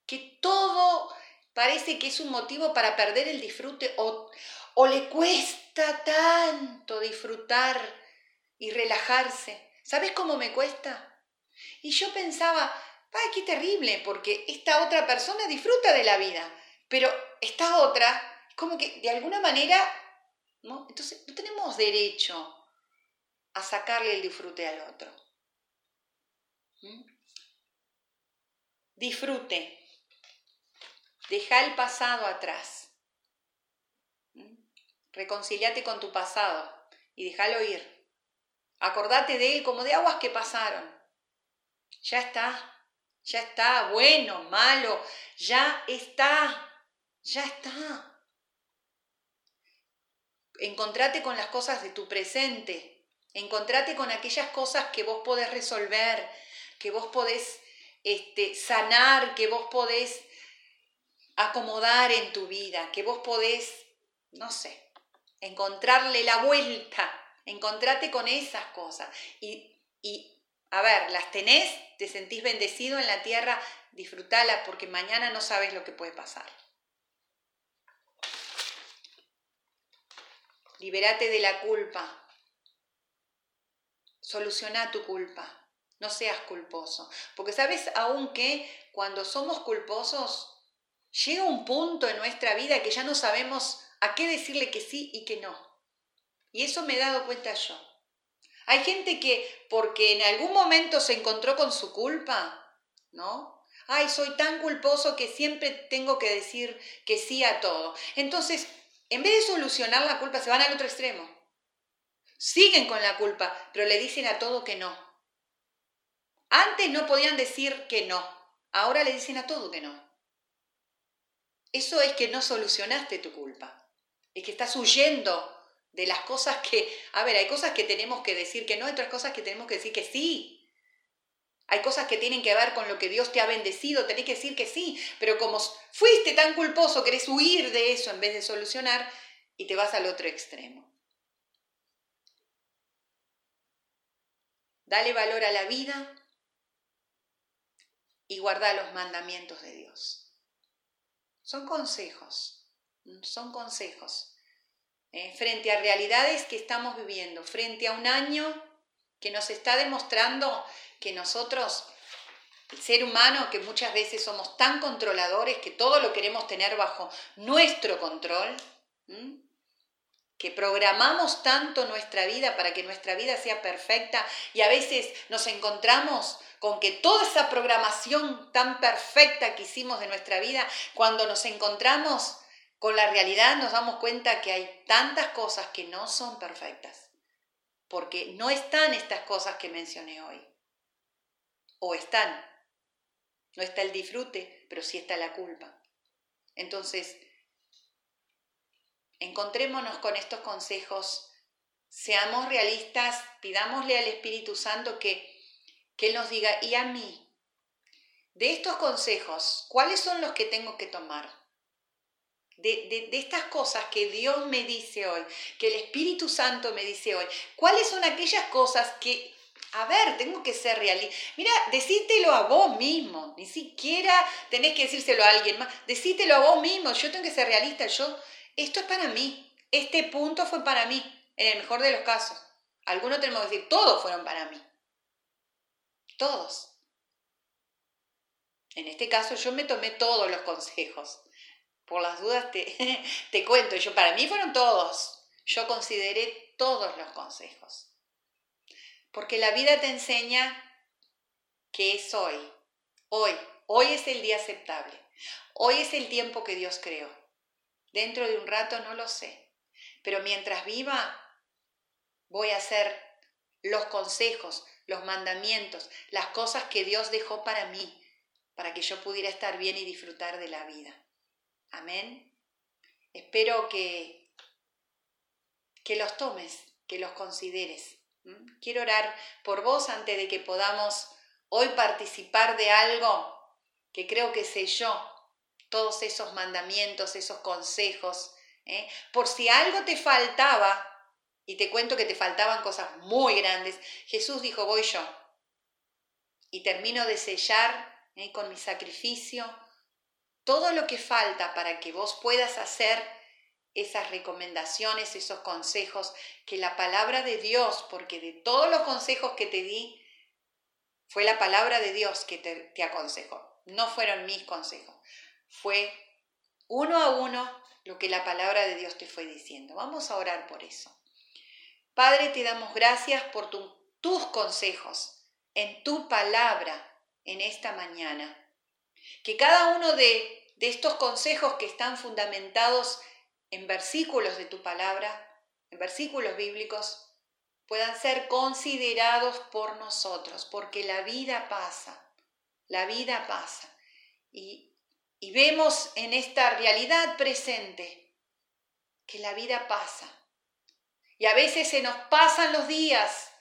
Que todo parece que es un motivo para perder el disfrute o, o le cuesta tanto disfrutar y relajarse. ¿Sabes cómo me cuesta? Y yo pensaba, ay, qué terrible, porque esta otra persona disfruta de la vida, pero esta otra, como que de alguna manera, ¿no? Entonces no tenemos derecho a sacarle el disfrute al otro. ¿Mm? Disfrute. Deja el pasado atrás. ¿Mm? Reconciliate con tu pasado y déjalo ir. Acordate de él como de aguas que pasaron. Ya está. Ya está. Bueno, malo. Ya está. Ya está. Encontrate con las cosas de tu presente Encontrate con aquellas cosas que vos podés resolver, que vos podés este, sanar, que vos podés acomodar en tu vida, que vos podés, no sé, encontrarle la vuelta. Encontrate con esas cosas. Y, y, a ver, las tenés, te sentís bendecido en la tierra, disfrutala porque mañana no sabes lo que puede pasar. Liberate de la culpa, Soluciona tu culpa. No seas culposo. Porque sabes aún que cuando somos culposos, llega un punto en nuestra vida que ya no sabemos a qué decirle que sí y que no. Y eso me he dado cuenta yo. Hay gente que porque en algún momento se encontró con su culpa, ¿no? Ay, soy tan culposo que siempre tengo que decir que sí a todo. Entonces, en vez de solucionar la culpa, se van al otro extremo. Siguen con la culpa, pero le dicen a todo que no. Antes no podían decir que no, ahora le dicen a todo que no. Eso es que no solucionaste tu culpa. Es que estás huyendo de las cosas que, a ver, hay cosas que tenemos que decir que no, hay otras cosas que tenemos que decir que sí. Hay cosas que tienen que ver con lo que Dios te ha bendecido, tenés que decir que sí, pero como fuiste tan culposo, querés huir de eso en vez de solucionar y te vas al otro extremo. Dale valor a la vida y guarda los mandamientos de Dios. Son consejos, son consejos. Eh, frente a realidades que estamos viviendo, frente a un año que nos está demostrando que nosotros, el ser humano, que muchas veces somos tan controladores que todo lo queremos tener bajo nuestro control, que programamos tanto nuestra vida para que nuestra vida sea perfecta y a veces nos encontramos con que toda esa programación tan perfecta que hicimos de nuestra vida, cuando nos encontramos con la realidad nos damos cuenta que hay tantas cosas que no son perfectas, porque no están estas cosas que mencioné hoy, o están, no está el disfrute, pero sí está la culpa. Entonces, Encontrémonos con estos consejos, seamos realistas, pidámosle al Espíritu Santo que, que nos diga, y a mí, de estos consejos, ¿cuáles son los que tengo que tomar? De, de, estas cosas que Dios me dice hoy, que el Espíritu Santo me dice hoy, ¿cuáles son aquellas cosas que, a ver, tengo que ser realista? Mira, decítelo a vos mismo, ni siquiera tenés que decírselo a alguien más, decítelo a vos mismo, yo tengo que ser realista, yo esto es para mí, este punto fue para mí, en el mejor de los casos. Algunos tenemos que decir, todos fueron para mí. Todos. En este caso yo me tomé todos los consejos. Por las dudas te, te cuento, yo para mí fueron todos. Yo consideré todos los consejos. Porque la vida te enseña que es hoy. Hoy. Hoy es el día aceptable. Hoy es el tiempo que Dios creó. Dentro de un rato no lo sé. Pero mientras viva, voy a hacer los consejos, los mandamientos, las cosas que Dios dejó para mí, para que yo pudiera estar bien y disfrutar de la vida. Amén. Espero que, que los tomes, que los consideres. Quiero orar por vos antes de que podamos hoy participar de algo que creo que sé yo, todos esos mandamientos, esos consejos. ¿eh? Por si algo te faltaba, y te cuento que te faltaban cosas muy grandes, Jesús dijo, voy yo. Y termino de sellar ¿eh? con mi sacrificio, todo lo que falta para que vos puedas hacer esas recomendaciones, esos consejos, que la palabra de Dios, porque de todos los consejos que te di, fue la palabra de Dios que te, te aconsejó, no fueron mis consejos, fue uno a uno lo que la palabra de Dios te fue diciendo. Vamos a orar por eso. Padre, te damos gracias por tus consejos en tu palabra en esta mañana. Que cada uno de, de estos consejos que están fundamentados en versículos de tu palabra, en versículos bíblicos, puedan ser considerados por nosotros, porque la vida pasa, la vida pasa. Y, y vemos en esta realidad presente que la vida pasa. Y a veces se nos pasan los días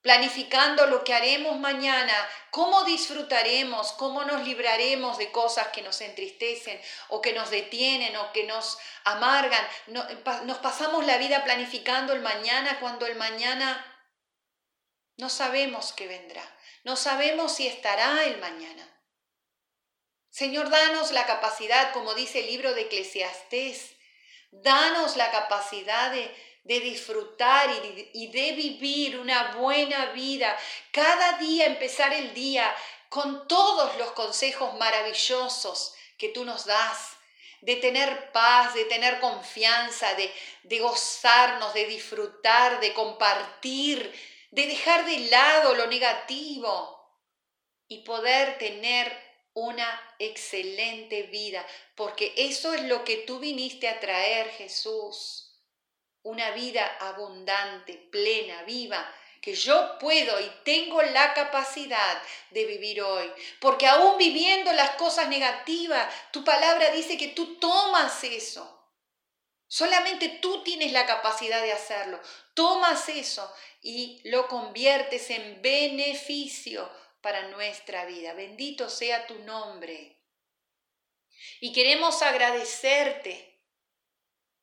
planificando lo que haremos mañana, cómo disfrutaremos, cómo nos libraremos de cosas que nos entristecen o que nos detienen o que nos amargan. Nos pasamos la vida planificando el mañana cuando el mañana no sabemos qué vendrá, no sabemos si estará el mañana. Señor, danos la capacidad, como dice el libro de Eclesiastés, danos la capacidad de de disfrutar y de, vivir una buena vida. Cada día empezar el día con todos los consejos maravillosos que tú nos das, de tener paz, de tener confianza, de, de gozarnos, de disfrutar, de compartir, de dejar de lado lo negativo y poder tener una excelente vida, porque eso es lo que tú viniste a traer, Jesús una vida abundante, plena, viva, que yo puedo y tengo la capacidad de vivir hoy. Porque aún viviendo las cosas negativas, tu palabra dice que tú tomas eso. Solamente tú tienes la capacidad de hacerlo. Tomas eso y lo conviertes en beneficio para nuestra vida. Bendito sea tu nombre. Y queremos agradecerte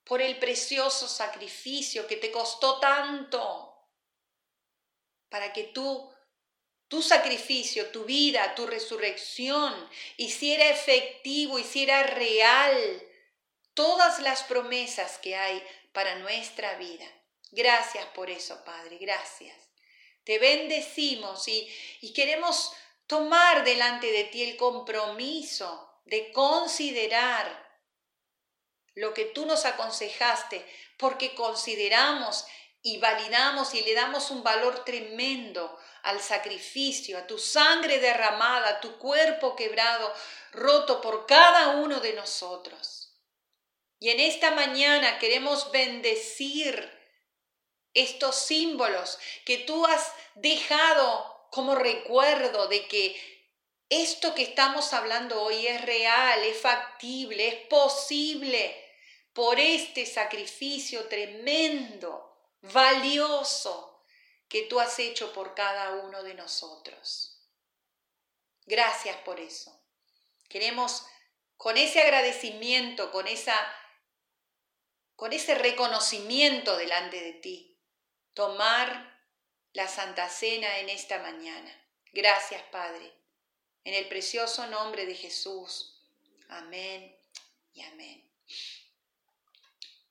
por el precioso sacrificio que te costó tanto para que tú, tu sacrificio, tu vida, tu resurrección, hiciera efectivo, hiciera real todas las promesas que hay para nuestra vida. Gracias por eso, Padre, gracias. Te bendecimos y, y queremos tomar delante de ti el compromiso de considerar lo que tú nos aconsejaste, porque consideramos y validamos y le damos un valor tremendo al sacrificio, a tu sangre derramada, a tu cuerpo quebrado, roto por cada uno de nosotros. Y en esta mañana queremos bendecir estos símbolos que tú has dejado como recuerdo de que esto que estamos hablando hoy es real, es factible, es posible por este sacrificio tremendo, valioso que tú has hecho por cada uno de nosotros. Gracias por eso. Queremos con ese agradecimiento, con esa con ese reconocimiento delante de ti, tomar la Santa Cena en esta mañana. Gracias, Padre. En el precioso nombre de Jesús. Amén y amén.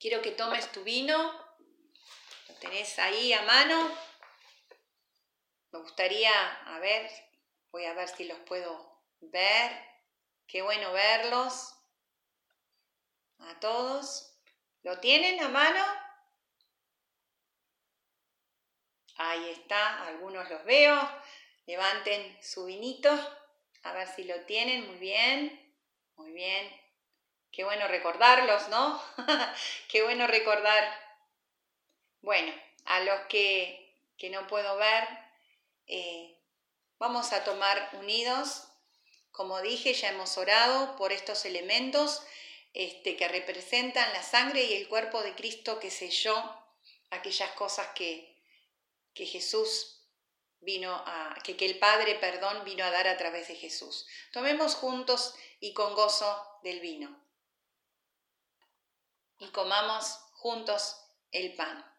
Quiero que tomes tu vino, lo tenés ahí a mano. Me gustaría, a ver, voy a ver si los puedo ver. Qué bueno verlos. A todos. ¿Lo tienen a mano? Ahí está, algunos los veo. Levanten su vinito, a ver si lo tienen. Muy bien, muy bien. Qué bueno recordarlos, ¿no? Qué bueno recordar. Bueno, a los que, que no puedo ver, eh, vamos a tomar unidos Como dije, ya hemos orado por estos elementos este, que representan la sangre y el cuerpo de Cristo que selló aquellas cosas que, que Jesús vino a, que, que el Padre, perdón, vino a dar a través de Jesús. Tomemos juntos y con gozo del vino. Y comamos juntos el pan.